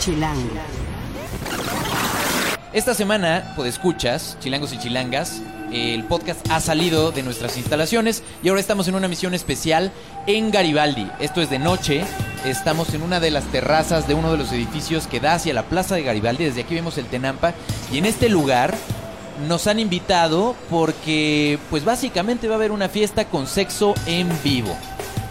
Chilango. Esta semana, pues escuchas, chilangos y chilangas, el podcast ha salido de nuestras instalaciones y ahora estamos en una misión especial en Garibaldi. Esto es de noche, estamos en una de las terrazas de uno de los edificios que da hacia la plaza de Garibaldi, desde aquí vemos el Tenampa y en este lugar nos han invitado porque pues básicamente va a haber una fiesta con sexo en vivo.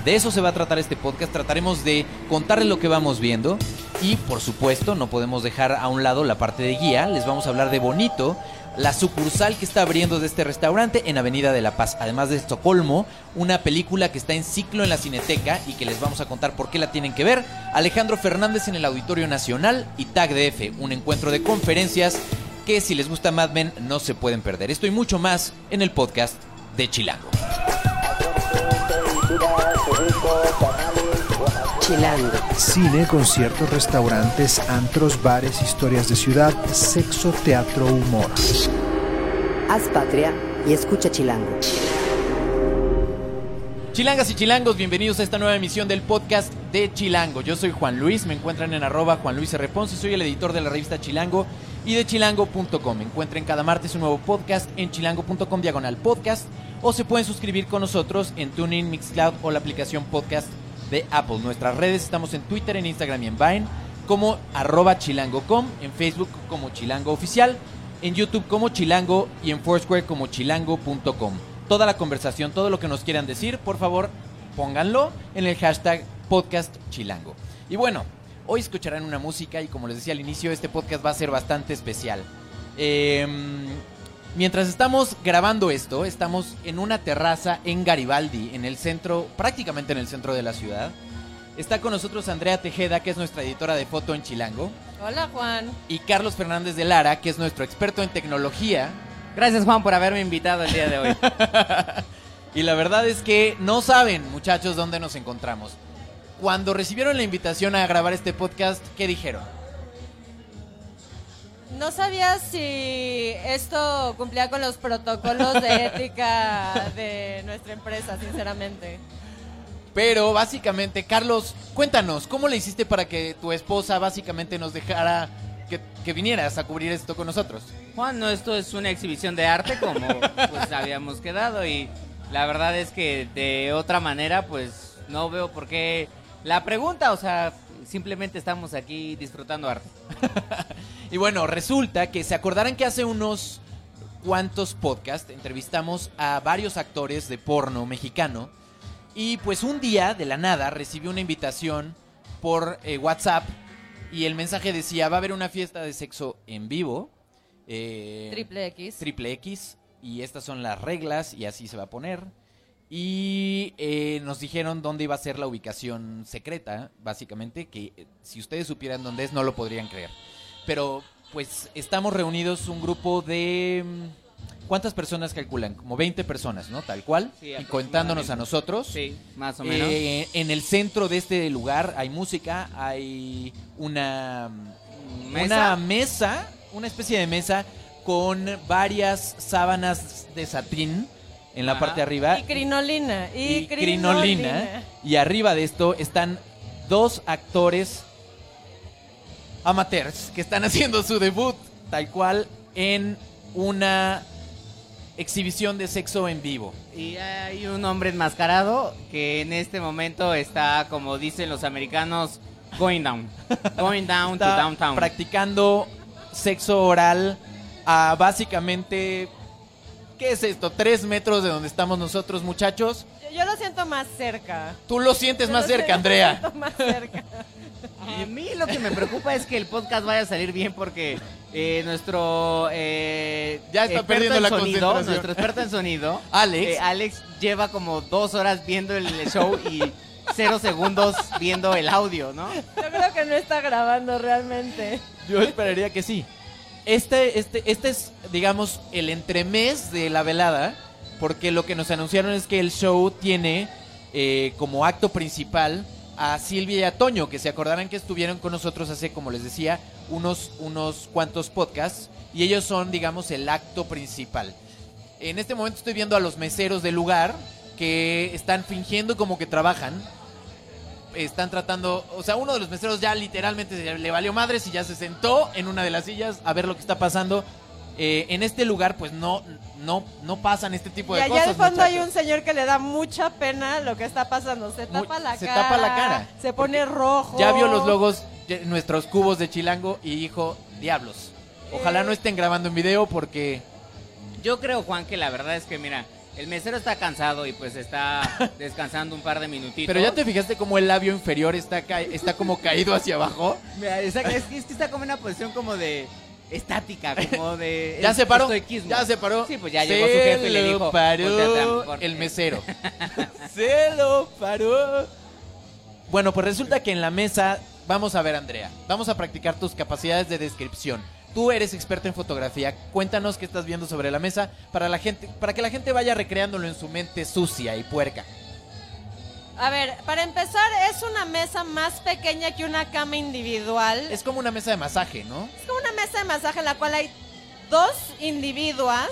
De eso se va a tratar este podcast. Trataremos de contarles lo que vamos viendo. Y por supuesto, no podemos dejar a un lado la parte de guía. Les vamos a hablar de Bonito, la sucursal que está abriendo de este restaurante en Avenida de la Paz. Además de Estocolmo, una película que está en ciclo en la Cineteca y que les vamos a contar por qué la tienen que ver. Alejandro Fernández en el Auditorio Nacional y Tag DF, un encuentro de conferencias que si les gusta Mad Men no se pueden perder. Esto y mucho más en el podcast de Chilango. Chilango. Cine, conciertos, restaurantes, antros, bares, historias de ciudad, sexo, teatro, humor. Haz patria y escucha Chilango. Chilangas y chilangos, bienvenidos a esta nueva emisión del podcast de Chilango. Yo soy Juan Luis, me encuentran en arroba Juan Luis R. Ponce, soy el editor de la revista Chilango y de chilango.com. Encuentren cada martes un nuevo podcast en chilango.com diagonal podcast o se pueden suscribir con nosotros en TuneIn, Mixcloud o la aplicación podcast de Apple. Nuestras redes estamos en Twitter, en Instagram y en Vine como arroba chilango.com, en Facebook como chilango oficial, en YouTube como chilango y en Foursquare como chilango.com. Toda la conversación, todo lo que nos quieran decir, por favor, pónganlo en el hashtag podcast chilango. Y bueno, hoy escucharán una música y como les decía al inicio, este podcast va a ser bastante especial. Em, mientras estamos grabando esto, estamos en una terraza en Garibaldi, en el centro, prácticamente en el centro de la ciudad. Está con nosotros Andrea Tejeda, que es nuestra editora de foto en Chilango, Hola Juan. y Carlos Fernández de Lara, que es nuestro experto en tecnología. Gracias Juan por haberme invitado el día de hoy. Y la verdad es que no saben, muchachos, dónde nos encontramos. Cuando recibieron la invitación a grabar este podcast, ¿qué dijeron? No sabía si esto cumplía con los protocolos de ética de nuestra empresa, sinceramente. Pero básicamente, Carlos, cuéntanos, ¿cómo le hiciste para que tu esposa básicamente nos dejara que, que vinieras a cubrir esto con nosotros? Juan, no, esto es una exhibición de arte como pues habíamos quedado y la verdad es que de otra manera pues no veo por qué la pregunta, o sea, simplemente estamos aquí disfrutando arte. Y bueno, resulta que se acordarán que hace unos cuantos podcasts entrevistamos a varios actores de porno mexicano. Y pues un día, de la nada, recibí una invitación por eh, WhatsApp y el mensaje decía, va a haber una fiesta de sexo en vivo. eh, Triple X. Triple X. Y estas son las reglas y así se va a poner. Y eh, nos dijeron dónde iba a ser la ubicación secreta, básicamente, que eh, si ustedes supieran dónde es no lo podrían creer. Pero pues estamos reunidos un grupo de... mm, ¿Cuántas personas calculan? Como 20 personas, ¿no? Tal cual. Sí, y contándonos a nosotros. Sí, más o menos. Eh, en el centro de este lugar hay música, hay una ¿Mesa? una mesa, una especie de mesa con varias sábanas de satín en la Ajá. parte de arriba Y crinolina. Y, y crinolina. Y arriba de esto están dos actores amateurs que están haciendo su debut tal cual en una exhibición de sexo en vivo. Y hay un hombre enmascarado que en este momento está, como dicen los americanos, going down. Going down to downtown. practicando sexo oral a básicamente, ¿qué es esto? Tres metros de donde estamos nosotros, muchachos. Yo, yo lo siento más cerca. Tú lo sientes Yo más lo cerca, siento- Andrea. lo siento más cerca. A mí lo que me preocupa es que el podcast vaya a salir bien porque eh, nuestro eh, Ya está experto perdiendo en la sonido, nuestro experto en sonido, Alex. eh, Alex lleva como dos horas viendo el show y cero segundos viendo el audio, ¿no? Yo creo que no está grabando realmente. Yo esperaría que sí. Este, este, este es, digamos, el entremés de la velada, porque lo que nos anunciaron es que el show tiene eh, como acto principal a Silvia y a Toño, que se acordarán que estuvieron con nosotros hace, como les decía, unos, unos cuantos podcasts, y ellos son, digamos, el acto principal. En este momento estoy viendo a los meseros del lugar que están fingiendo como que trabajan están tratando, o sea, uno de los meseros ya literalmente le valió madres y ya se sentó en una de las sillas a ver lo que está pasando. Eh, en este lugar, pues no, no, no pasan este tipo Y de allá cosas. al fondo hay un señor que le da mucha pena lo que está pasando. Se Muy- tapa la se cara. tapa la cara. Se pone rojo. Ya vio los logos, nuestros cubos de chilango y dijo, diablos. Ojalá Eh. no estén grabando en video porque Yo creo, Juan, que la verdad es que, mira, el mesero está cansado y pues está descansando un par de minutitos. Pero ya te fijaste como el labio inferior está, ca- está como caído hacia abajo. Mira, es, que- es que está como en una posición como de estática, como de... Ya se paró. Ya se paró. Sí, pues ya llegó su jefe y le Se dijo... paró "Volteate a- por- el mesero. se lo paró. Bueno, pues resulta que en la mesa, vamos a ver, Andrea, vamos a practicar tus capacidades de descripción. Tú eres experta en fotografía. Cuéntanos qué estás viendo sobre la mesa para la gente, para que la gente vaya recreándolo en su mente sucia y puerca. A ver, para empezar, es una mesa más pequeña que una cama individual. Es como una mesa de masaje, ¿no? Es como una mesa de masaje en la cual hay dos individuas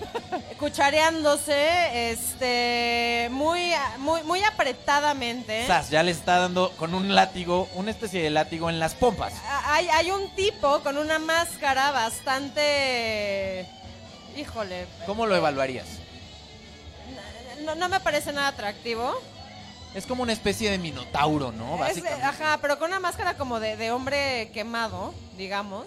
cuchareándose este muy muy muy apretadamente. Sas, ya le está dando con un látigo, una especie de látigo en las pompas. Hay, hay un tipo con una máscara bastante híjole, ¿Cómo lo evaluarías? no, no me parece nada atractivo. Es como una especie de minotauro, ¿no? Es- ajá, pero con una máscara como de, de hombre quemado, digamos.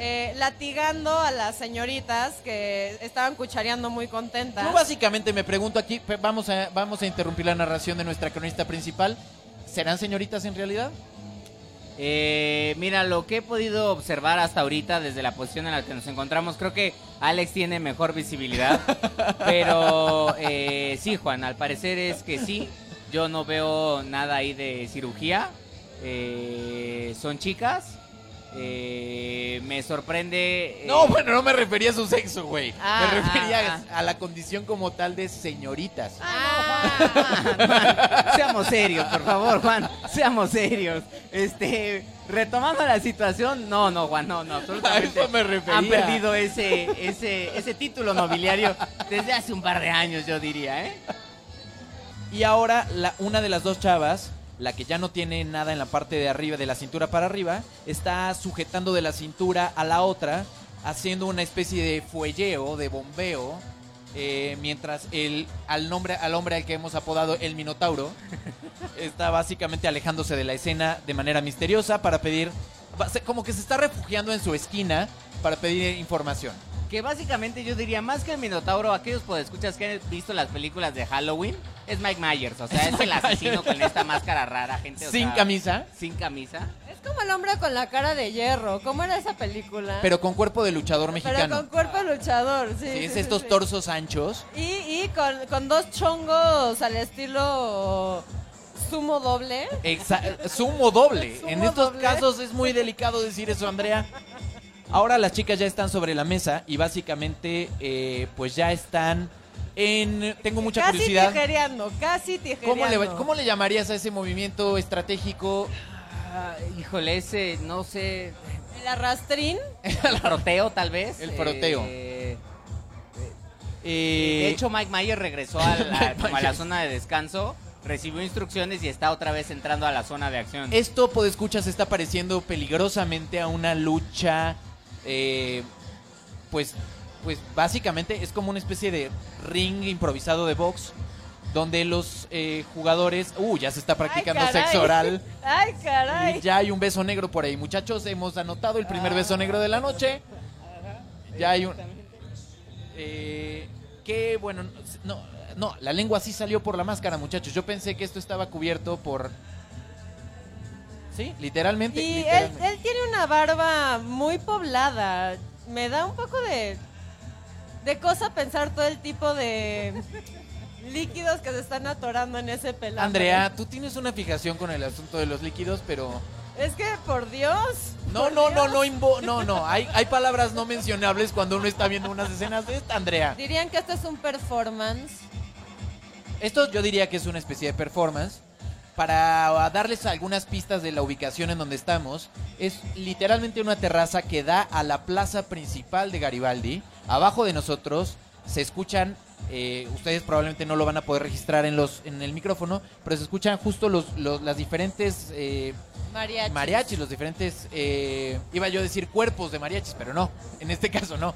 eh, latigando a las señoritas que estaban cuchareando muy contentas. Yo básicamente me pregunto aquí, vamos a, vamos a interrumpir la narración de nuestra cronista principal. ¿Serán señoritas en realidad? Eh, mira, lo que he podido observar hasta ahorita desde la posición en la que nos encontramos, creo que Alex tiene mejor visibilidad. pero eh, sí, Juan, al parecer es que sí. Yo no veo nada ahí de cirugía. Eh, son chicas. Eh, me sorprende. eh, No, bueno, no me refería a su sexo, güey. Ah, me refería ah, a la condición como tal de señoritas. Ah, Seamos serios, por favor, Juan. Seamos serios. Este, retomando la situación, no, no, Juan, no, no, absolutamente. A eso me refería. Han perdido ese, ese, ese título nobiliario desde hace un par de años, yo diría, ¿eh? Y ahora la, una de las dos chavas, la que ya no tiene nada en la parte de arriba, de la cintura para arriba, está sujetando de la cintura a la otra, haciendo una especie de fuelleo, de bombeo, eh, mientras el, al, nombre, al hombre al que hemos apodado el Minotauro está básicamente alejándose de la escena de manera misteriosa para pedir, como que se está refugiando en su esquina para pedir información. Que básicamente yo diría, más que el Minotauro, aquellos podescuchas que han visto las películas de Halloween, es Mike Myers, o sea, Es es, el asesino con esta máscara rara, gente. o Sin sea, camisa, Sin camisa. es como el hombre con la cara de hierro. ¿Cómo era esa película? pero con cuerpo de luchador Pero mexicano. con cuerpo luchador, sí. Sí, sí, es sí, estos sí. torsos anchos. Y, y con, con dos chongos al estilo sumo doble. Exa- sumo doble. Sumo en estos doble. casos es muy delicado decir eso, Andrea. Ahora las chicas ya están sobre la mesa y básicamente eh, pues ya están en... Tengo mucha casi curiosidad. tijereando, casi tijereando. ¿Cómo le, ¿Cómo le llamarías a ese movimiento estratégico? Ah, híjole, ese, no sé, El arrastrín. el froteo tal vez. El froteo. Eh, Eh, De hecho, Mike Mayer regresó a la, Mike como a la Myers. zona de descanso, recibió instrucciones y está otra vez entrando a la zona de acción. esto, escuchas está pareciendo peligrosamente a una lucha, eh, pues, pues básicamente es como una especie de ring improvisado de box, donde los eh, jugadores, uh, ya se está practicando Ay, sexo oral. Ay, caray. Y ya hay un beso negro por ahí. Muchachos, hemos anotado el primer beso negro de la noche. Ya hay un... Eh, que bueno, no, no, la lengua sí salió por la máscara, muchachos. Yo pensé que esto estaba cubierto por... Sí, literalmente. Y él tiene una barba muy poblada. Me da un poco de, de cosa pensar todo el tipo de líquidos que se están atorando en ese pelado. Andrea, tú tienes una fijación con el asunto de los líquidos, pero... Es que, por Dios. No, por no, no, Dios. no, no, no. Hay, hay palabras no mencionables cuando uno está viendo unas escenas de esta, Andrea. Dirían que esto es un performance. Esto yo diría que es una especie de performance. Para darles algunas pistas de la ubicación en donde estamos, es literalmente una terraza que da a la plaza principal de Garibaldi. Abajo de nosotros se escuchan Eh, ustedes probablemente no lo van a poder registrar en los en el micrófono, pero se escuchan justo los, los- las diferentes eh, Mariachis. mariachis, los diferentes, eh, iba yo a decir cuerpos de mariachis, pero no, en este caso no.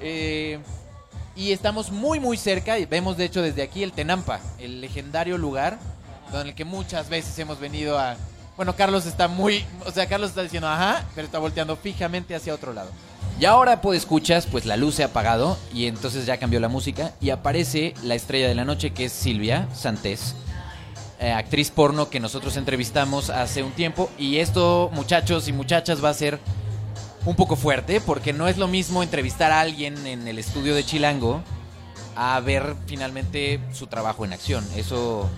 Eh, y estamos muy muy cerca y vemos de hecho desde aquí el Tenampa, el legendario lugar donde el que muchas veces hemos venido a... Bueno, Carlos está muy... O sea, Carlos está diciendo, ajá, pero está volteando fijamente hacia otro lado. Y ahora, pues escuchas, pues la luz se ha apagado y entonces ya cambió la música y aparece la estrella de la noche que es Silvia Santés, eh, actriz porno que nosotros entrevistamos hace un tiempo. Y esto, muchachos y muchachas, va a ser un poco fuerte porque no es lo mismo entrevistar a alguien en el estudio de Chilango a ver finalmente su trabajo en acción. Eso,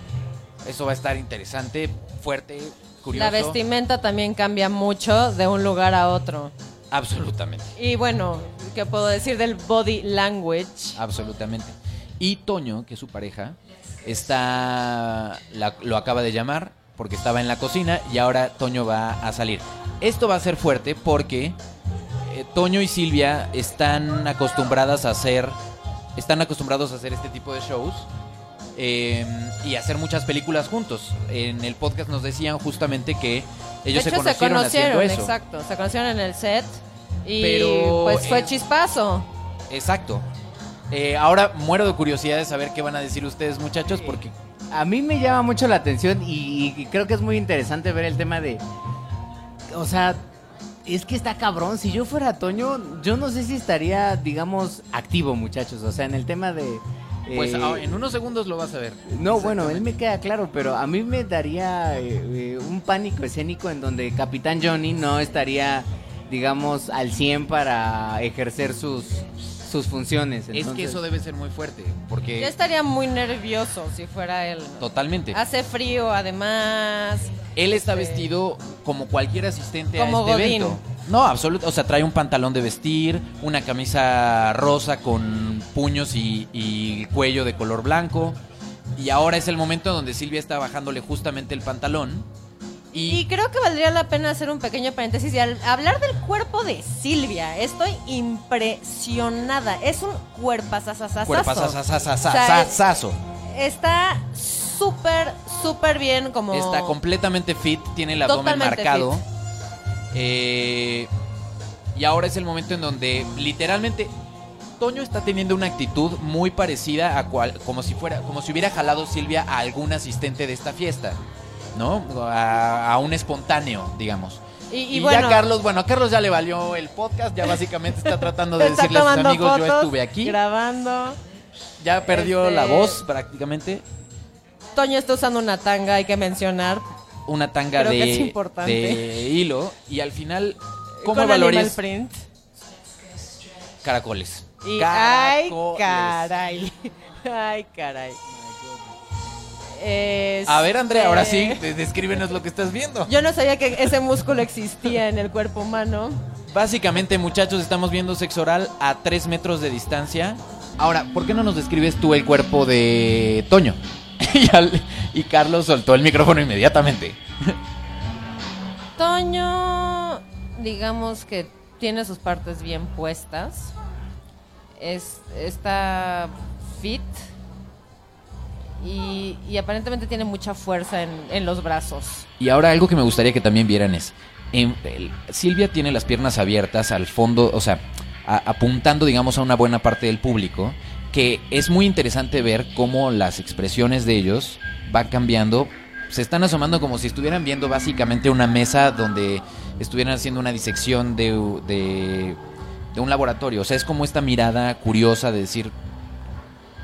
eso va a estar interesante, fuerte, curioso. La vestimenta también cambia mucho de un lugar a otro. Absolutamente. Y bueno, ¿qué puedo decir del body language? Absolutamente. Y Toño, que es su pareja, está la- lo acaba de llamar porque estaba en la cocina y ahora Toño va a salir. Esto va a ser fuerte porque eh, Toño y Silvia están acostumbradas a hacer están acostumbrados a hacer este tipo de shows eh, y hacer muchas películas juntos. En el podcast nos decían justamente que ellos de hecho, se conocieron, haciendo eso. exacto. Se conocieron en el set y Pero, pues fue eh, chispazo. Exacto. Eh, ahora muero de curiosidad de saber qué van a decir ustedes, muchachos, porque A mí me llama mucho la atención y, y creo que es muy interesante ver el tema de. O sea, es que está cabrón. Si yo fuera Toño, yo no sé si estaría, digamos, activo, muchachos. O sea, en el tema de. pues eh, ah, en unos segundos lo vas a ver. No, bueno, él me queda claro, pero a mí me daría eh, un pánico escénico en donde Capitán Johnny no estaría, digamos, al 100 para ejercer sus, sus funciones. Es que eso debe ser muy fuerte, porque Yo estaría muy nervioso si fuera él. ¿no? totalmente. Hace frío, además. Él está este, vestido como cualquier asistente Como a este Godín. evento. No, absoluto. O sea, trae un pantalón de vestir, una camisa rosa con puños y, y cuello de color blanco. Y ahora es el momento donde Silvia está bajándole justamente el pantalón. Y Y, creo que valdría la pena hacer un pequeño paréntesis y al hablar del cuerpo de Silvia. Estoy impresionada. Es un cuerpazazazazazo. cuerpazazazazazazo. Está súper, súper bien como... Está completamente fit, tiene el abdomen marcado. Eh, y ahora es el momento en donde literalmente Toño está teniendo una actitud muy parecida a cual, como si fuera, como si hubiera jalado Silvia a algún asistente de esta fiesta, ¿no? A, a un espontáneo, digamos. Y, Y, y bueno, ya Carlos, bueno, a Carlos ya le valió el podcast, ya básicamente está tratando de está decirle a sus amigos, yo estuve aquí, Grabando. ya perdió Este- la voz prácticamente. Toño está usando una tanga, hay que mencionar. una tanga Creo de, que es importante. de hilo y al final, ¿cómo con valorías print. caracoles? Y ay, Caracoles. caray. Ay, caray. A ver, Andrea, ahora sí, de- descríbenos lo que estás viendo. Yo no sabía que ese músculo existía en el cuerpo humano. Básicamente, muchachos, estamos viendo sexo oral a 3 metros de distancia. Ahora, ¿por qué no nos describes tú el cuerpo de Toño? y, al- y Carlos soltó el micrófono inmediatamente. Toño, digamos que tiene sus partes bien puestas. Es, está fit. Y, aparentemente tiene mucha fuerza en, en los brazos. Y ahora algo que me gustaría que también vieran es, Silvia tiene las piernas abiertas al fondo, o sea, apuntando, digamos, a una buena parte del público, que es muy interesante ver cómo las expresiones de ellos van cambiando. Se están asomando como si estuvieran viendo básicamente una mesa donde estuvieran haciendo una disección de, de, de un laboratorio. O sea, es como esta mirada curiosa de decir,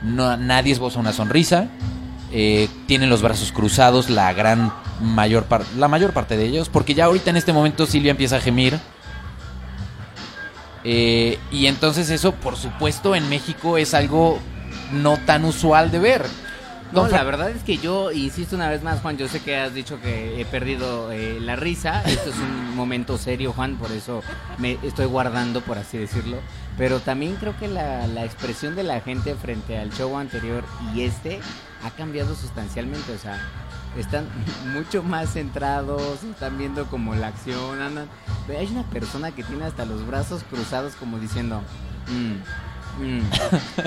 no, nadie esboza una sonrisa, eh, tienen los brazos cruzados la gran mayor parte la mayor parte de ellos porque ya ahorita en este momento Silvia empieza a gemir Eh, y entonces eso por supuesto en México es algo no tan usual de ver No, la verdad es que yo insisto una vez más, Juan. Yo sé que has dicho que he perdido eh, la risa. Esto es un momento serio, Juan, por eso me estoy guardando, por así decirlo. Pero también creo que la, la expresión de la gente frente al show anterior y este ha cambiado sustancialmente. O sea, están mucho más centrados, están viendo como la acción, andan. Pero Hay una persona que tiene hasta los brazos cruzados, como diciendo. "Mm, mm,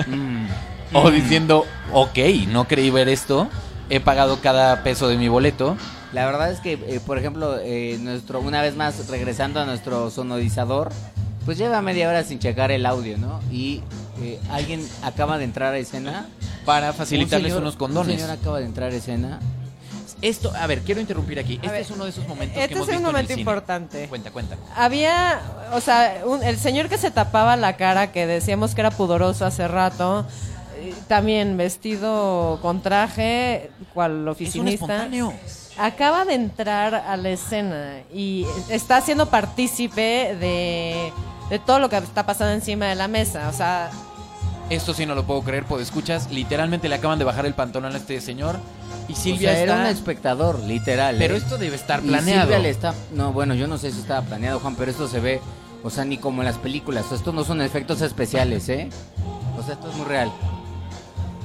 mm". o diciendo, ok, no creí ver esto, he pagado cada peso de mi boleto. La verdad es que, eh, por ejemplo, eh, nuestro una vez más regresando a nuestro sonorizador, pues lleva media hora sin checar el audio, ¿no? Y eh, alguien acaba de entrar a escena. Para Un facilitarles señor- unos condones. Un señor acaba de entrar a escena. Esto, a ver, quiero interrumpir aquí. Este ver, es uno de esos momentos que Este hemos es un visto momento importante. Cuenta, cuenta. Había, o sea, un- el señor que se tapaba la cara, que decíamos que era pudoroso hace rato, eh, también vestido con traje, cual Es un oficinista, espontáneo. acaba de entrar a la escena y está siendo partícipe de, de todo lo que está pasando encima de la mesa. O sea, Esto sí no lo puedo creer, pues escuchas, literalmente le acaban de bajar el pantalón a este señor y O Silvia sea, era está... un espectador, literal. Pero ¿eh? esto debe estar Y planeado. Silvia le está. No, bueno, yo no sé si estaba planeado, Juan, pero esto se ve. O sea, ni como en las películas. Estos no son efectos especiales, ¿eh? O sea, esto es muy real.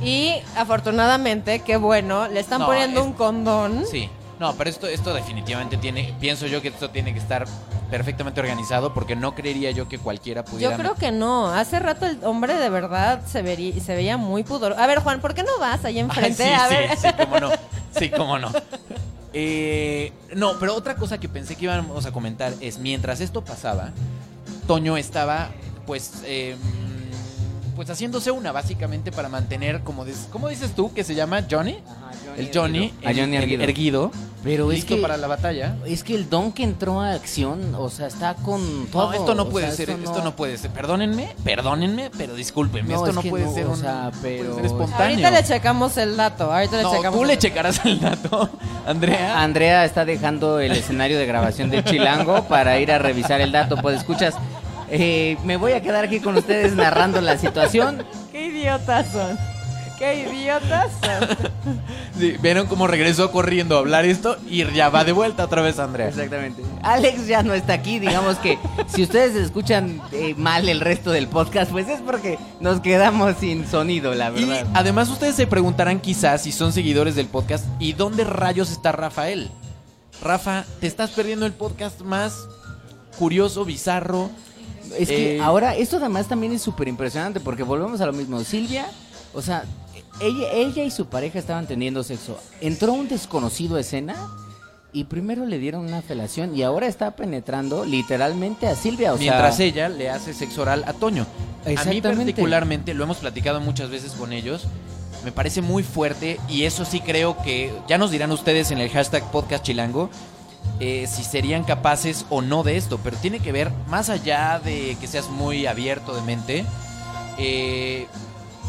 y afortunadamente, qué bueno, le están No, poniendo es- un condón. Sí, no, pero esto, esto definitivamente tiene, pienso yo que esto tiene que estar perfectamente organizado porque no creería yo que cualquiera pudiera... Yo creo que no. Hace rato el hombre de verdad se, vería, se veía muy pudoroso. A ver, Juan, ¿por qué no vas ahí Ay, enfrente? sí, a sí, ver. sí, cómo no, sí, cómo no. Eh, no, pero otra cosa que pensé que íbamos a comentar es, mientras esto pasaba, Toño estaba, pues, eh, pues haciéndose una, básicamente, para mantener, como dis- ¿cómo dices tú, que se llama Johnny? El Johnny, A Johnny el- erguido. erguido, Pero es listo que- para la batalla. Es que el don que entró a acción, o sea, está con todo. No, esto no o puede sea, ser, esto no... puede ser. Perdónenme, perdónenme, pero discúlpenme, No, esto es no puede no, ser o un, sea, puede pero- ser espontáneo. Ahorita le checamos el dato. Ahorita le no, checamos tú el le checarás el dato, Andrea. Andrea está dejando el escenario de grabación de Chilango para ir a revisar el dato. Pues escuchas, eh, me voy a quedar aquí con ustedes narrando la situación. Qué idiotas son. Qué idiotas. Sí, Vieron cómo regresó corriendo a hablar esto y ya va de vuelta otra vez Andrea. Exactamente. Alex ya no está aquí, digamos que si ustedes escuchan eh, mal el resto del podcast, pues es porque nos quedamos sin sonido, la Y verdad. además ustedes se preguntarán quizás si son seguidores del podcast y dónde rayos está Rafael. Rafa, te estás perdiendo el podcast más curioso, bizarro. Es que Eh, ahora esto además también es súper impresionante porque volvemos a lo mismo. Silvia, o sea, ella, ella y su pareja estaban teniendo sexo. Entró un desconocido a escena y primero le dieron una felación y ahora está penetrando literalmente a Silvia. O mientras sea, ella le hace sexo oral a Toño. A mí particularmente, lo hemos platicado muchas veces con ellos, me parece muy fuerte y eso sí creo que, ya nos dirán ustedes en el hashtag podcast chilango, eh, si serían capaces o no de esto, pero tiene que ver, más allá de que seas muy abierto de mente, eh,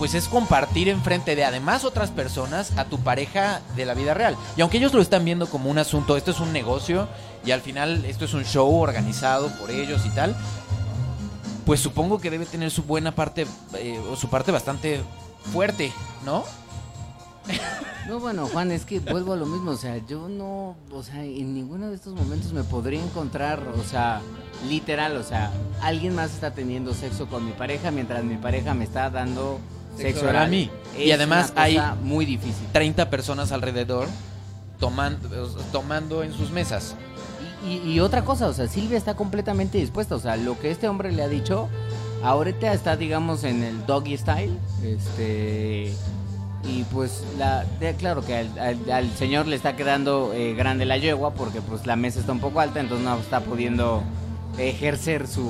pues es compartir enfrente de además otras personas a tu pareja de la vida real. Y aunque ellos lo están viendo como un asunto, esto es un negocio y al final esto es un show organizado por ellos y tal, pues supongo que debe tener su buena parte eh, o su parte bastante fuerte, ¿no? No, bueno, Juan, es que vuelvo a lo mismo. O sea, yo no, o sea, en ninguno de estos momentos me podría encontrar, o sea, literal, o sea, alguien más está teniendo sexo con mi pareja mientras mi pareja me está dando Sexo oral a mí. Y además hay- muy difícil. 30 personas alrededor tomando, tomando en sus mesas. Y, y- y otra cosa, o sea, Silvia está completamente dispuesta. O sea, lo que este hombre le ha dicho, ahorita está, digamos, en el doggy style. Este. Y pues, la, de- claro que al, al- al señor le está quedando eh, grande la yegua porque pues la mesa está un poco alta, entonces no está pudiendo ejercer su.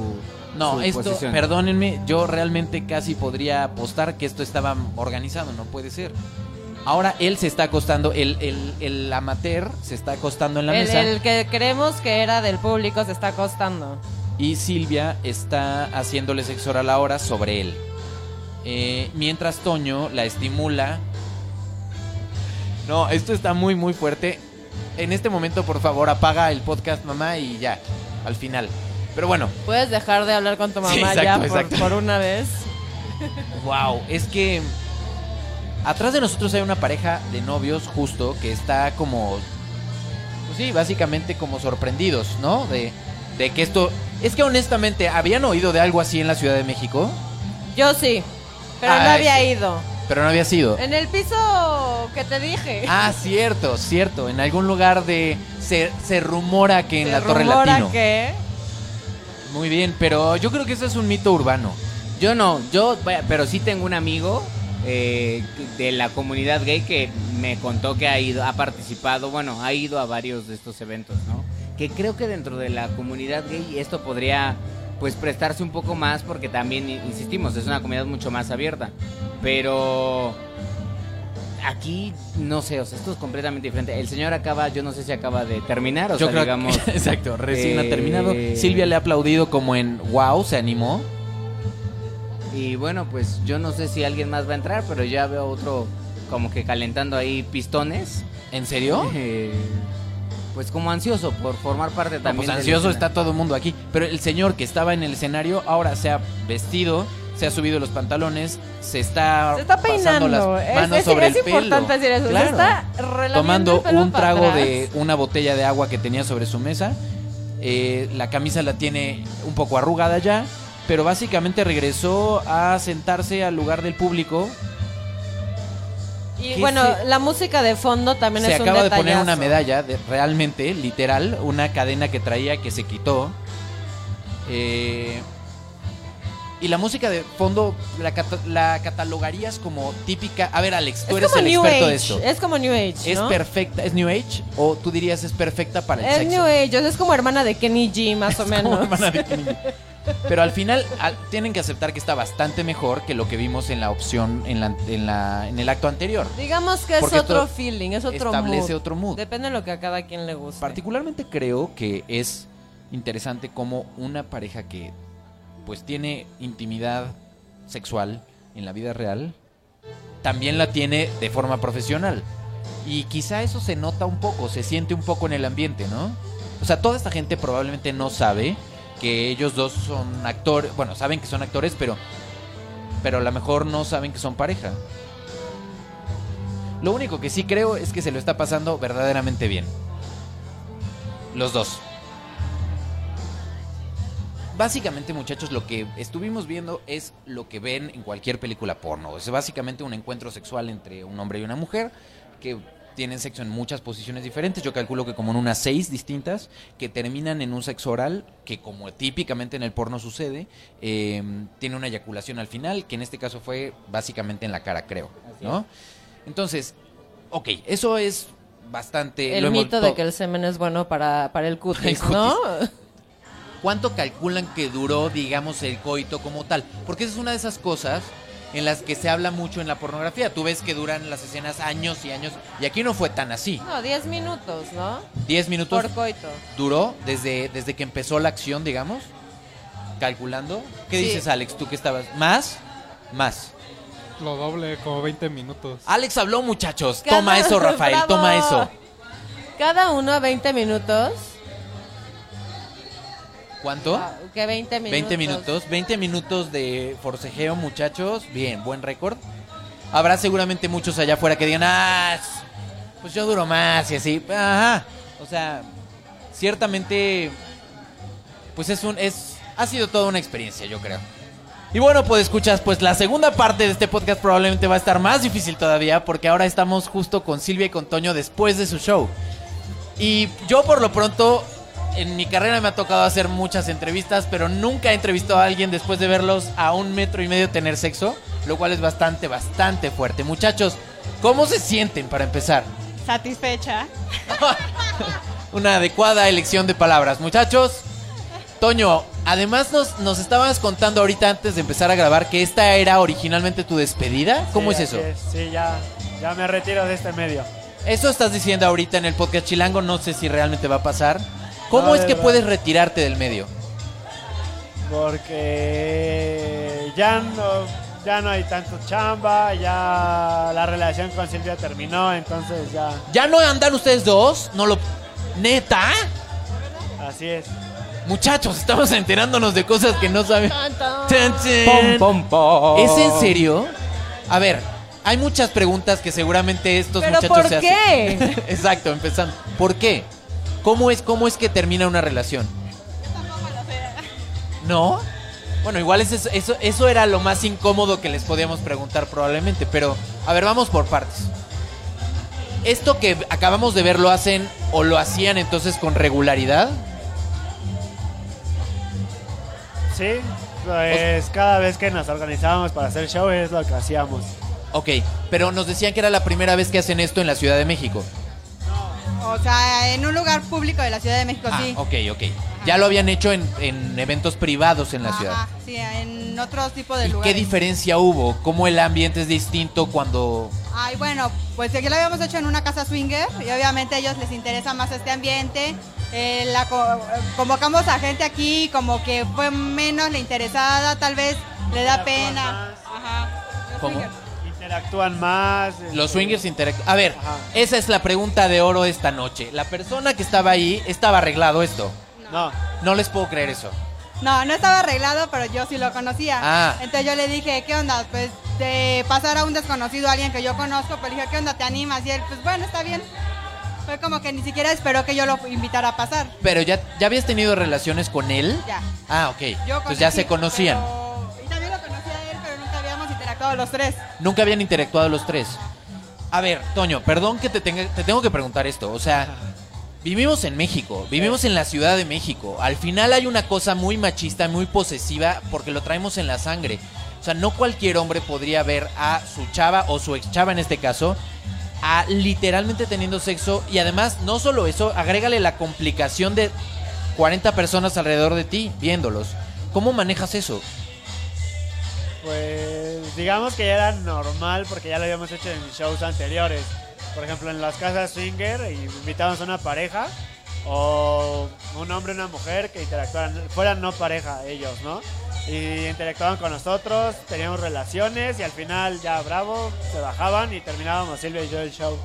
No, su esto, posición. perdónenme, yo realmente casi podría apostar que esto estaba organizado, no puede ser. Ahora él se está acostando, el, el, el amateur se está acostando en la El, mesa el que creemos que era del público se está acostando. y Silvia está haciéndole sexo oral ahora sobre él. Eh, mientras Toño la estimula. No, esto está muy, muy fuerte. En este momento, por favor, apaga el podcast, mamá, y ya, al final. Pero bueno, Puedes dejar de hablar con tu mamá Sí, exacto, ya por, exacto. por una vez. Wow, es que atrás de nosotros hay una pareja de novios justo que está como, pues sí, básicamente como sorprendidos, ¿no? De, de que esto, es que honestamente, ¿habían oído de algo así en la Ciudad de México? Yo sí, pero no Ay, había sí. ido. Pero no había sido. En el piso que te dije. Ah, cierto, cierto, en algún lugar de, se, se rumora que en Se la Torre Latino. que Muy bien, pero yo creo que eso es un mito urbano. Yo no, yo, pero sí tengo un amigo eh, de la comunidad gay que me contó que ha ido, ha participado, bueno, ha ido a varios de estos eventos, ¿no? Que creo que dentro de la comunidad gay esto podría pues prestarse un poco más porque también, insistimos, es una comunidad mucho más abierta. Pero aquí, no sé, o sea, esto es completamente diferente. El señor acaba, yo no sé si acaba de terminar, o Yo sea, creo digamos... que, exacto, recién ha eh, terminado. Silvia le ha aplaudido como en wow, se animó. Y bueno, pues yo no sé si alguien más va a entrar, pero ya veo otro como que calentando ahí pistones. ¿En serio? Eh, pues como ansioso por formar parte No, también. pues del ansioso está todo el mundo aquí. Pero el señor que estaba en el escenario ahora se ha vestido, se ha subido los pantalones, se está, Se está pasando peinando. las Es- manos es, sobre es el pelo. importante decir eso. Se está Tomando el pelo un trago atrás. de una botella de agua que tenía sobre su mesa. Eh, la camisa la tiene un poco arrugada ya, pero básicamente regresó a sentarse al lugar del público. Y ¿Qué bueno, se- la música de fondo también se es un acaba de poner una medalla, de- realmente, literal, una cadena que traía que se quitó. Eh, y la música de fondo la, cata- la catalogarías como típica. A ver, Alex, tú Es eres el New experto Age. de esto. Es como New Age, ¿Es perfecta? ¿Es New Age? ¿O tú dirías es perfecta para el Es sexo? New Age, es como hermana de Kenny G, más o Es menos. como hermana de Kenny G. Pero al final al- tienen que aceptar que está bastante mejor que lo que vimos en la opción, en, la, en, la, en el acto anterior. Digamos que es otro feeling, es otro establece mood. otro mood. Depende de lo que a cada quien le guste. Particularmente creo que es interesante como una pareja que pues tiene intimidad sexual en la vida real también la tiene de forma profesional. Y quizá eso se nota un poco, se siente un poco en el ambiente, ¿no? O sea, toda esta gente probablemente no sabe que ellos dos son actores, bueno, saben que son actores, pero pero a lo mejor no saben que son pareja. Lo único que sí creo es que se lo está pasando verdaderamente bien. Los dos. Básicamente, muchachos, lo que estuvimos viendo es lo que ven en cualquier película porno. Es básicamente un encuentro sexual entre un hombre y una mujer que tienen sexo en muchas posiciones diferentes. Yo calculo que como en unas seis distintas que terminan en un sexo oral que como típicamente en el porno sucede, eh, tiene una eyaculación al final, que en este caso fue básicamente en la cara, creo. ¿no? Entonces, ok, eso es bastante... El hemos- mito de que el semen es bueno para, para el cutis, El cutis. ¿no? ¿Cuánto calculan que duró, digamos, el coito como tal? Porque esa es una de esas cosas en las que se habla mucho en la pornografía. Tú ves que duran las escenas años y años, y aquí no fue tan así. No, 10 minutos, ¿no? 10 minutos Por coito. duró desde, desde que empezó la acción, digamos, calculando. ¿Qué Sí. dices, Alex? ¿Tú que estabas? ¿Más? Más. Lo doble, como 20 minutos. Alex habló, muchachos. Cada- Toma eso, Rafael, ¡Bravo! toma eso. Cada uno 20 minutos. ¿Cuánto? Ah, que 20 minutos. 20 minutos. 20 minutos de forcejeo, muchachos. Bien, buen récord. Habrá seguramente muchos allá afuera que digan, ah, pues yo duro más y así. Ajá. O sea, ciertamente, pues es un, es, ha sido toda una experiencia, yo creo. Y bueno, pues escuchas, pues la segunda parte de este podcast probablemente va a estar más difícil todavía porque ahora estamos justo con Silvia y con Toño después de su show. Y yo por lo pronto, en mi carrera me ha tocado hacer muchas entrevistas, pero nunca he entrevistado a alguien después de verlos a un metro y medio tener sexo, lo cual es bastante, bastante fuerte. Muchachos, ¿cómo se sienten para empezar? Satisfecha. Una adecuada elección de palabras. Muchachos, Toño, además nos, nos estabas contando ahorita antes de empezar a grabar que esta era originalmente tu despedida. ¿Cómo Sí, es eso? Sí, ya, ya me retiro de este medio. Eso estás diciendo ahorita en el podcast Chilango, no sé si realmente va a pasar. ¿Cómo es que puedes retirarte del medio? Porque ya no, ya no hay tanto chamba, ya la relación con Silvia terminó, entonces ya, ¿Ya no andan ustedes dos? ¿No lo... ¿Neta? así es. Muchachos, estamos enterándonos de cosas que no tan. Pom, pom, pom. ¿Es en serio? A ver, hay muchas preguntas que seguramente estos ¿Pero muchachos por se qué? hacen. Exacto, empezando. ¿Por qué? ¿Cómo es, ¿Cómo es que termina una relación? ¿No? Bueno, igual es eso, eso, eso era lo más incómodo que les podíamos preguntar probablemente, pero a ver, vamos por partes. ¿Esto que acabamos de ver lo hacen o lo hacían entonces con regularidad? Sí, pues cada vez que nos organizábamos para hacer show es lo que hacíamos. Ok, pero nos decían que era la primera vez que hacen esto en la Ciudad de México. O sea, en un lugar público de la Ciudad de México, Ah, sí. ok, ok. Ya lo habían hecho en, en eventos privados en la ciudad. Ajá, sí, en otros tipos de ¿Y qué lugares. diferencia hubo? ¿Cómo el ambiente es distinto cuando... Ay, bueno, pues aquí lo habíamos hecho en una casa swinger y obviamente a ellos les interesa más este ambiente. Eh, la co- convocamos a gente aquí como que fue menos la interesada, tal vez le da pena. Ajá. ¿Cómo? Interactúan más. Los este, swingers interactúan. A ver, Ajá. esa es la pregunta de oro esta noche. La persona que estaba ahí estaba arreglado esto. No, No les puedo creer eso. No, no estaba arreglado, pero yo sí lo conocía. Ah. Entonces yo le dije, ¿qué onda? Pues de pasar a un desconocido a alguien que yo conozco, pues le dije, ¿qué onda? ¿Te animas? Y él, pues bueno, está bien. Fue como que ni siquiera esperó que yo lo invitara a pasar. Pero ya, ya habías tenido relaciones con él. Ya. Ah, ok. Yo Entonces ya se conocían. pero- interactuado los tres. Nunca habían interactuado los tres. A ver, Toño, perdón que te, tenga, te tengo que preguntar esto. O sea, vivimos en México, vivimos en la Ciudad de México. Al final hay una cosa muy machista, muy posesiva, porque lo traemos en la sangre. O sea, no cualquier hombre podría ver a su chava o su ex chava en este caso, a literalmente teniendo sexo. Y además, no solo eso, agrégale la complicación de 40 personas alrededor de ti viéndolos. ¿Cómo manejas eso? pues digamos que ya era normal porque ya lo habíamos hecho en shows anteriores. Por ejemplo, en las casas swinger invitábamos a una pareja o un hombre y una mujer que interactuaran, fueran no pareja ellos, ¿no? Y interactuaban con nosotros, teníamos relaciones y al final ya bravo, se bajaban y terminábamos Silvia y yo el show.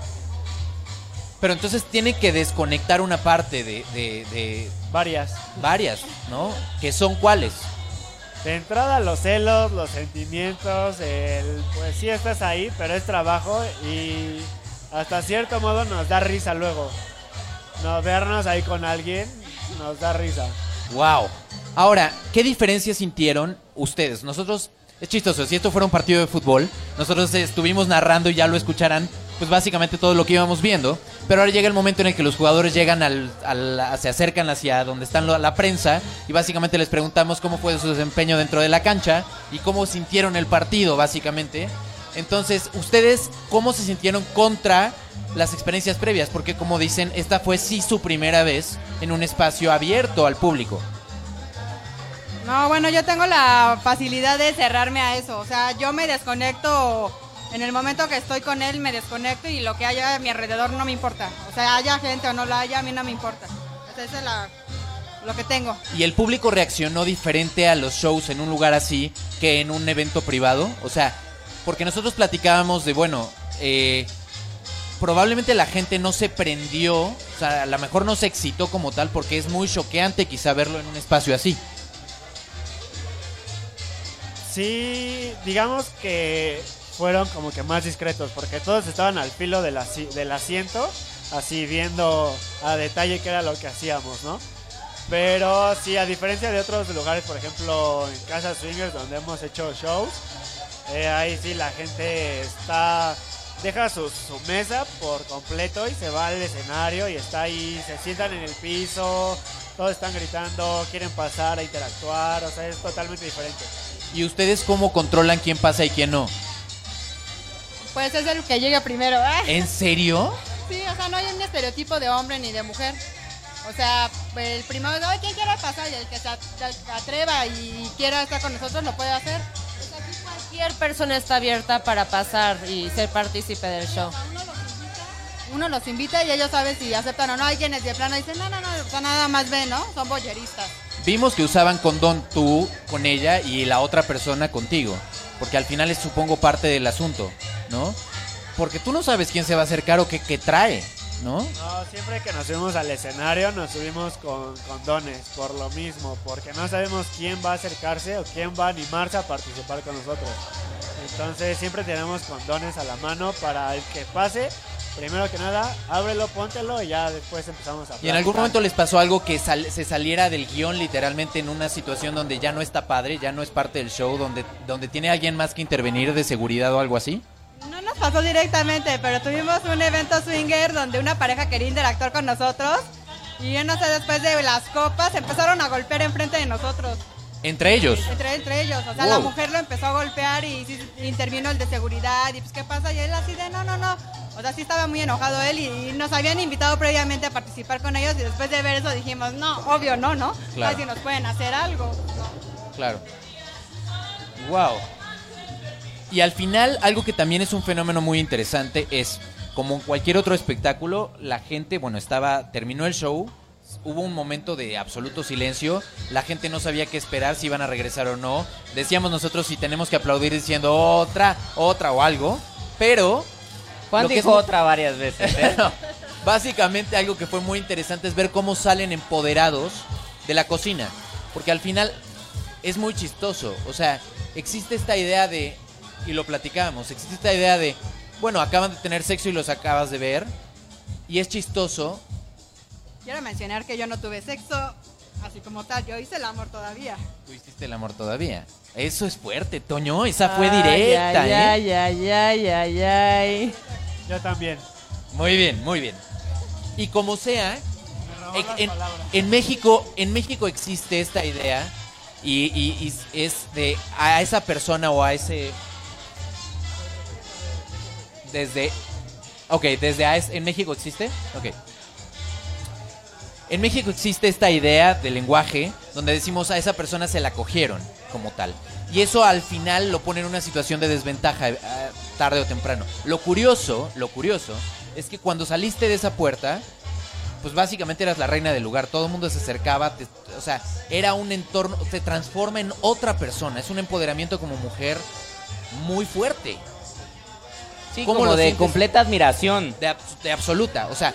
Pero entonces tiene que desconectar una parte de, de- de Varias. varias, ¿no? Que son cuáles. De entrada los celos, los sentimientos, el pues sí estás ahí, pero es trabajo y hasta cierto modo nos da risa luego. No vernos ahí con alguien nos da risa. Wow. Ahora, ¿qué diferencia sintieron ustedes? Nosotros, es chistoso, si esto fuera un partido de fútbol, nosotros estuvimos narrando y ya lo escucharán, pues básicamente todo lo que íbamos viendo, pero ahora llega el momento en el que los jugadores llegan al, al- se acercan hacia donde están la prensa y básicamente les preguntamos cómo fue su desempeño dentro de la cancha y cómo sintieron el partido, básicamente. Entonces, ¿ustedes cómo se sintieron contra las experiencias previas? Porque como dicen, esta fue sí su primera vez en un espacio abierto al público. No, bueno, yo tengo la facilidad de cerrarme a eso. O sea, yo me desconecto en el momento que estoy con él, me desconecto y lo que haya a mi alrededor no me importa. O sea, haya gente o no la haya, a mí no me importa. Eso es la- lo que tengo. ¿Y el público reaccionó diferente a los shows en un lugar así que en un evento privado? O sea, porque nosotros platicábamos de, bueno, eh, probablemente la gente no se prendió, o sea, a lo mejor no se excitó como tal porque es muy choqueante quizá verlo en un espacio así. Sí, digamos que fueron como que más discretos porque todos estaban al filo del, asi- del asiento, así viendo a detalle qué era lo que hacíamos, ¿no? Pero sí, a diferencia de otros lugares, por ejemplo, en Casa Swingers, donde hemos hecho shows, eh, ahí sí la gente está deja su, su mesa por completo y se va al escenario y está ahí, se sientan en el piso, todos están gritando, quieren pasar a interactuar, o sea, es totalmente diferente. ¿Y ustedes cómo controlan quién pasa y quién no? Pues es el que llegue primero. ¿eh? ¿En serio? Sí, o sea, no hay un estereotipo de hombre ni de mujer. O sea, el primero, "Ay, ¿quién quiere pasar? Y el que se at- se atreva y quiera estar con nosotros lo puede hacer. Pues aquí cualquier persona está abierta para pasar y ser partícipe del show. Uno los invita, uno los invita y ellos saben si aceptan o no. Hay quienes de plano dicen, no, no, no, o sea, nada más ven, ¿no? Son bolleristas. Vimos que usaban condón tú con ella y la otra persona contigo. Porque al final es supongo parte del asunto, ¿no? Porque tú no sabes quién se va a acercar o qué, qué trae, ¿no? No, siempre que nos subimos al escenario nos subimos con condones, por lo mismo, porque no sabemos quién va a acercarse o quién va a animarse a participar con nosotros. Entonces siempre tenemos condones a la mano para el que pase. Primero que nada, ábrelo, póntelo y ya después empezamos a Y en algún platicar. momento les pasó algo que sal- se saliera del guion literalmente en una situación donde ya no está padre, ya no es parte del show, donde, donde tiene alguien más que intervenir de seguridad o algo así. No nos pasó directamente, pero tuvimos un evento swinger donde una pareja quería interactuar con nosotros y yo no sé, después de las copas empezaron a golpear enfrente de nosotros. Entre ellos. Entre, entre ellos, o sea, la mujer lo empezó a golpear y sí intervino el de seguridad y pues qué pasa y él así de no, no, no. O sea, sí estaba muy enojado él y, y nos habían invitado previamente a participar con ellos y después de ver eso dijimos, no, obvio no, ¿no? Claro. Casi nos pueden hacer algo. Claro. Wow. Y al final, algo que también es un fenómeno muy interesante es, como en cualquier otro espectáculo, la gente, bueno, estaba, terminó el show, hubo un momento de absoluto silencio, la gente no sabía qué esperar, si iban a regresar o no. Decíamos nosotros si tenemos que aplaudir diciendo otra, otra o algo, pero... Juan lo que dijo es- otra varias veces. ¿eh? No, Básicamente algo que fue muy interesante es ver cómo salen empoderados de la cocina. Porque al final es muy chistoso. O sea, existe esta idea de, y lo platicábamos, existe esta idea de, bueno, acaban de tener sexo y los acabas de ver. Y es chistoso. Quiero mencionar que yo no tuve sexo así como tal, yo hice el amor todavía. Tú hiciste el amor todavía. Eso es fuerte, Toño. Esa fue Ay, directa, ay, ¿eh? Ay, ay, ay, ay, ay. Yo también. Muy bien, muy bien. Y como sea, en, México, en México existe esta idea y, y- y es de a esa persona o a ese desde ok desde a en México existe ok en México existe esta idea del lenguaje donde decimos a esa persona se la cogieron como tal y eso al final lo pone en una situación de desventaja eh, tarde o temprano. Lo curioso lo curioso es que cuando saliste de esa puerta pues básicamente eras la reina del lugar, todo el mundo se acercaba, te- o sea, era un entorno, te transforma en otra persona, es un empoderamiento como mujer muy fuerte, Sí, ¿Cómo como lo de sientes? completa admiración. de, de absoluta, o sea,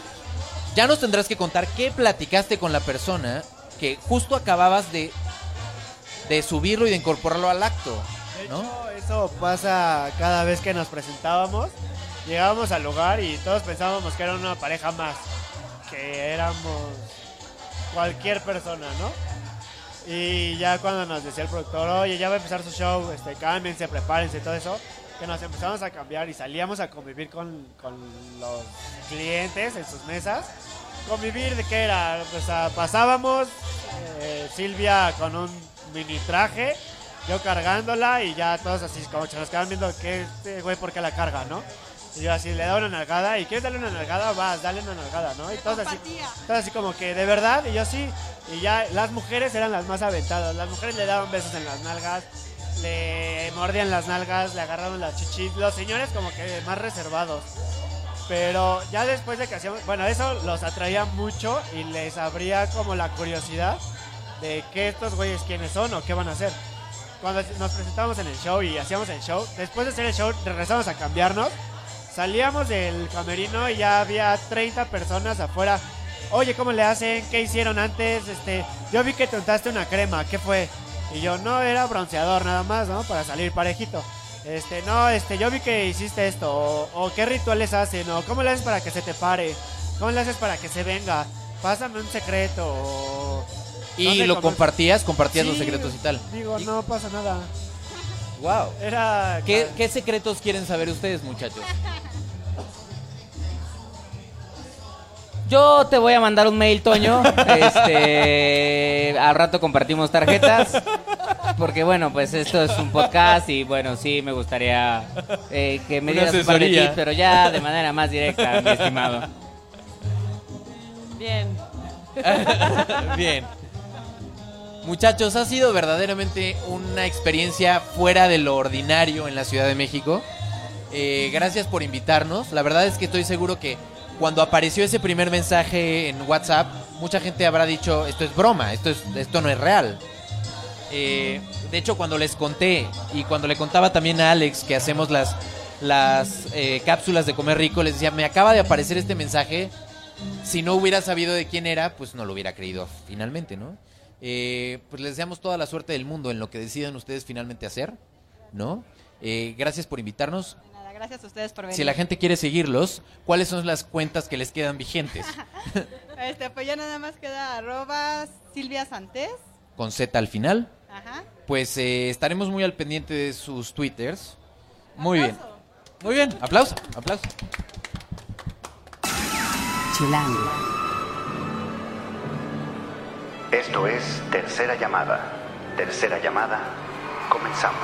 ya nos tendrás que contar qué platicaste con la persona que justo acababas de, de subirlo y de incorporarlo al acto, ¿no? hecho, eso pasa cada vez que nos presentábamos. Llegábamos al lugar y todos pensábamos que era una pareja más, que éramos cualquier persona, ¿no? Y ya cuando nos decía el productor, oye, ya va a empezar su show, este, cámbiense, prepárense, todo eso, que nos empezamos a cambiar y salíamos a convivir con, con los clientes en sus mesas. Convivir de qué era, o sea, pasábamos, eh, Silvia con un mini traje, yo cargándola y ya todos así como se nos quedaban viendo que este güey por qué la carga, ¿no? Y yo así le daba una nalgada y ¿quieres darle una nalgada? Vas, dale una nalgada, ¿no? Y todos así, todos así como que de verdad y yo sí. Y ya las mujeres eran las más aventadas, las mujeres le daban besos en las nalgas, le mordían las nalgas, le agarraban las chichis, los señores como que más reservados. Pero ya después de que hacíamos, bueno, eso los atraía mucho y les abría como la curiosidad de qué estos güeyes quiénes son o qué van a hacer. Cuando nos presentábamos en el show y hacíamos el show, después de hacer el show regresamos a cambiarnos, salíamos del camerino y ya había 30 personas afuera. Oye, ¿cómo le hacen? ¿Qué hicieron antes? Este, yo vi que te untaste una crema, ¿qué fue? Y yo, no, era bronceador nada más, ¿no? Para salir parejito. Este, no, este, yo vi que hiciste esto, o, qué rituales hacen, o cómo le haces para que se te pare, cómo le haces para que se venga, pásame un secreto. Y ¿dónde lo conoces? compartías, compartías los secretos y tal. Digo, Y- no pasa nada. Wow. Era... ¿Qué, qué secretos quieren saber ustedes, muchachos? Yo te voy a mandar un mail, Toño. Este, al rato compartimos tarjetas. Porque bueno, pues esto es un podcast y bueno, sí me gustaría eh, que me dieras un par de tips, pero ya de manera más directa, mi estimado. Bien. Bien. Muchachos, ha sido verdaderamente una experiencia fuera de lo ordinario en la Ciudad de México. Eh, gracias por invitarnos. La verdad es que estoy seguro que cuando apareció ese primer mensaje en WhatsApp, mucha gente habrá dicho, esto es broma, esto, es, esto no es real. Eh, de hecho, cuando les conté y cuando le contaba también a Alex que hacemos las, las eh, cápsulas de comer rico, les decía, me acaba de aparecer este mensaje. Si no hubiera sabido de quién era, pues no lo hubiera creído finalmente, ¿no? Eh, pues les deseamos toda la suerte del mundo en lo que decidan ustedes finalmente hacer, ¿no? Eh, gracias por invitarnos. Nada, gracias a ustedes por venir. Si la gente quiere seguirlos, ¿cuáles son las cuentas que les quedan vigentes? Este, pues ya nada más queda arroba Silvia Santés. Con Z al final. Ajá. Pues eh, estaremos muy al pendiente de sus twitters. Muy bien. Muy bien. Aplauso, aplauso. Chilango. Esto es Tercera Llamada. Tercera llamada, comenzamos.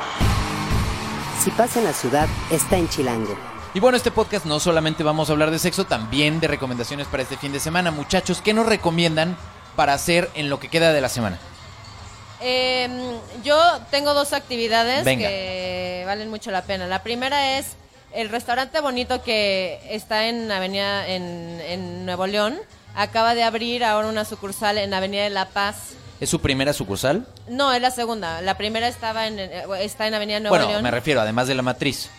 Si pasa en la ciudad, está en Chilango. Y bueno, este podcast no solamente vamos a hablar de sexo, también de recomendaciones para este fin de semana. Muchachos, ¿qué nos recomiendan para hacer en lo que queda de la semana? Eh, yo tengo dos actividades Venga. que valen mucho la pena. La primera es el restaurante bonito que está en Avenida en, en Nuevo León. Acaba de abrir ahora una sucursal en Avenida de La Paz. ¿Es su primera sucursal? No, es la segunda. La primera estaba en, eh, está en Avenida Nuevo bueno, León. me refiero, además de la matriz.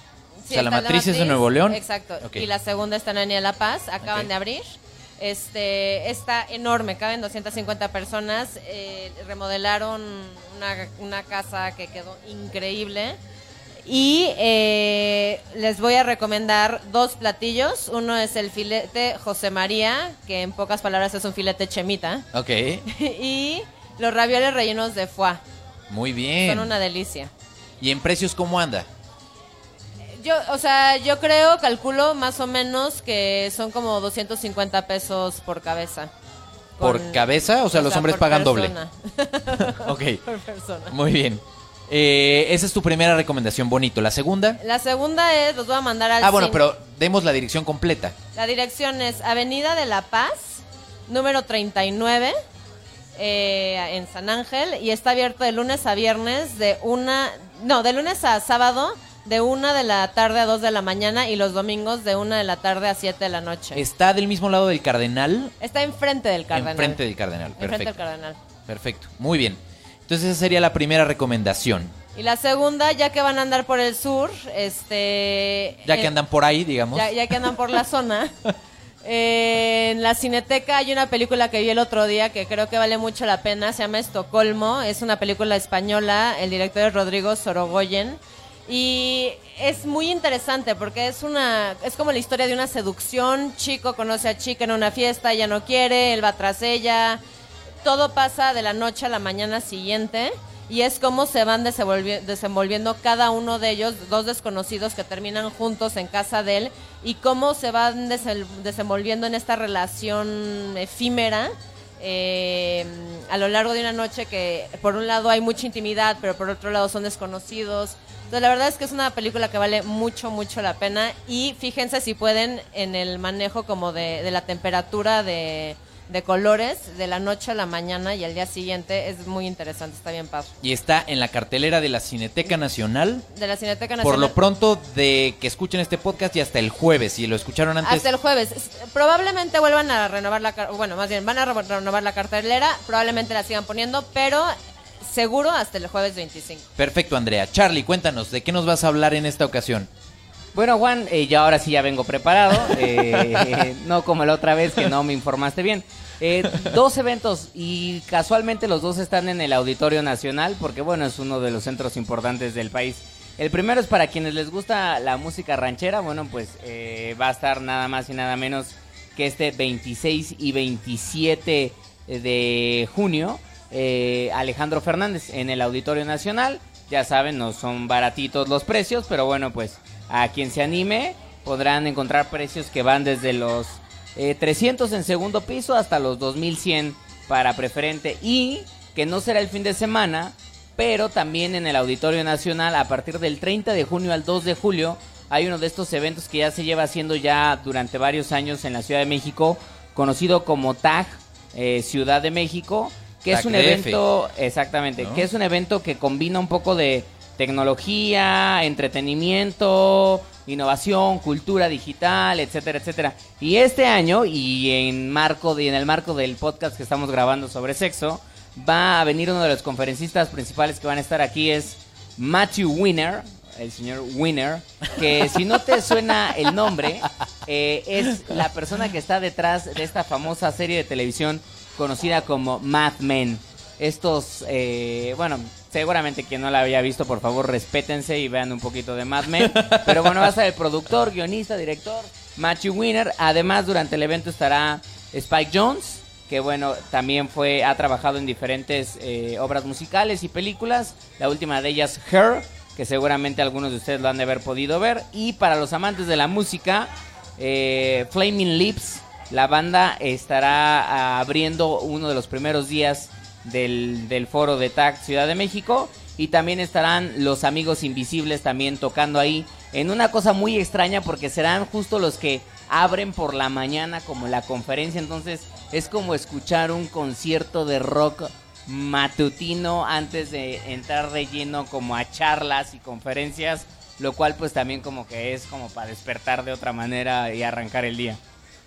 Sí, o sea, la matriz, es de Nuevo León. Exacto. Y la segunda está en Avenida La Paz. Acaban de abrir. Este está enorme, caben 250 personas. eh, remodelaron una, una casa que quedó increíble. Y eh, les voy a recomendar dos platillos. Uno es el filete José María, que en pocas palabras es un filete chemita. Ok, y los ravioles rellenos de foie. muy bien. Son una delicia. ¿Y en precios cómo anda? Yo, o sea, yo creo, calculo más o menos que son como 250 pesos por cabeza. ¿Por Con- cabeza? O sea, los hombres pagan doble. persona. Ok, por persona. muy bien. Eh, esa es tu primera recomendación, bonito. ¿La segunda? La segunda es, los voy a mandar al Ah, bueno, cine. pero demos la dirección completa. La dirección es Avenida de la Paz, número 39, eh, en San Ángel, y está abierto de lunes a viernes de una, no, de lunes a sábado, de una de la tarde a dos de la mañana, y los domingos de una de la tarde a siete de la noche. ¿Está del mismo lado del Cardenal? Está enfrente del Cardenal. Enfrente del Cardenal, Enfrente del perfecto. Cardenal. Perfecto, muy bien. Entonces esa sería la primera recomendación. Y la segunda, ya que van a andar por el sur, este... Ya que eh, andan por ahí, digamos. Ya, ya que andan por la zona. eh, en la Cineteca hay una película que vi el otro día que creo que vale mucho la pena. Se llama Estocolmo. Es una película española. El director es Rodrigo Sorogoyen. Y es muy interesante porque es una es como la historia de una seducción. Chico conoce a chica en una fiesta, ella no quiere, él va tras ella. Todo pasa de la noche a la mañana siguiente y es como se van desenvolvi- desenvolviendo cada uno de ellos, dos desconocidos que terminan juntos en casa de él y cómo se van desenvolviendo en esta relación efímera eh, a lo largo de una noche que por un lado hay mucha intimidad, pero por otro lado son desconocidos. Entonces la verdad es que es una película que vale mucho, mucho la pena y fíjense si pueden en el manejo como de la temperatura de, de colores de la noche a la mañana y al día siguiente es muy interesante, está bien padre. Y está en la cartelera de la Cineteca Nacional. De la Cineteca Nacional. Por lo pronto de que escuchen este podcast y hasta el jueves. Si lo escucharon antes, Hasta el jueves. Es- Probablemente vuelvan a renovar la bueno, más bien van a re- renovar la cartelera, probablemente la sigan poniendo, pero seguro hasta el jueves 25. perfecto, Andrea. Charlie, cuéntanos, ¿de qué nos vas a hablar en esta ocasión? Bueno, Juan, eh, ya ahora sí ya vengo preparado. eh, no como la otra vez que no me informaste bien. Eh, dos eventos y casualmente los dos están en el Auditorio Nacional porque, bueno, es uno de los centros importantes del país. El primero es para quienes les gusta la música ranchera. Bueno, pues eh, va a estar nada más y nada menos que este 26 y 27 de junio. eh, Alejandro Fernández en el Auditorio Nacional. Ya saben, no son baratitos los precios, pero bueno, pues a quien se anime podrán encontrar precios que van desde los eh, 300 en segundo piso hasta los 2100 para preferente y que no será el fin de semana, pero también en el Auditorio Nacional a partir del 30 de junio al 2 de julio hay uno de estos eventos que ya se lleva haciendo ya durante varios años en la Ciudad de México, conocido como TAG eh, Ciudad de México, que es un DF. evento, exactamente, ¿No? que es un evento que combina un poco de tecnología, entretenimiento, innovación, cultura digital, etcétera, etcétera. Y este año y en marco de, en el marco del podcast que estamos grabando sobre sexo, va a venir uno de los conferencistas principales que van a estar aquí es Matthew Winner, el señor Winner, que si no te suena el nombre, eh, es la persona que está detrás de esta famosa serie de televisión conocida como Mad Men. Estos, eh, bueno, seguramente quien no la había visto, por favor, respétense y vean un poquito de Mad Men. Pero bueno, va a estar el productor, guionista, director, Matthew Winner. Además, durante el evento estará Spike Jones, que bueno, también fue, ha trabajado en diferentes eh, obras musicales y películas. La última de ellas, Her, que seguramente algunos de ustedes lo han de haber podido ver. Y para los amantes de la música, eh, Flaming Lips, la banda estará abriendo uno de los primeros días del, foro de TAC Ciudad de México. Y también estarán los amigos invisibles también tocando ahí en una cosa muy extraña porque serán justo los que abren por la mañana como la conferencia. Entonces es como escuchar un concierto de rock matutino antes de entrar de lleno como a charlas y conferencias. Lo cual pues también como que es como para despertar de otra manera y arrancar el día.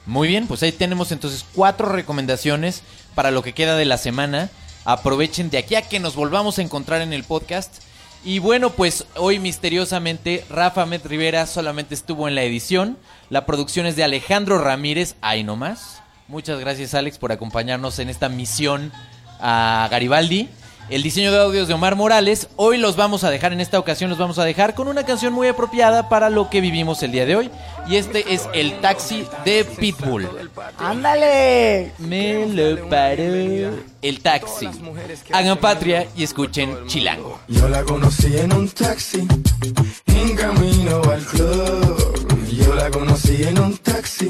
Muy bien, pues ahí tenemos entonces cuatro recomendaciones para lo que queda de la semana. Aprovechen de aquí a que nos volvamos a encontrar en el podcast. Y bueno, pues hoy misteriosamente Rafa Met Rivera solamente estuvo en la edición. La producción es de Alejandro Ramírez, ahí nomás. Muchas gracias Alex por acompañarnos en esta misión a Garibaldi. El diseño de audios de Omar Morales. Hoy los vamos a dejar, en esta ocasión los vamos a dejar con una canción muy apropiada para lo que vivimos el día de hoy. Y este es El Taxi de Pitbull. ¡Ándale! Me lo paró. El Taxi. Hagan patria y escuchen Chilango. Yo la conocí en un taxi, en camino al club. Yo la conocí en un taxi,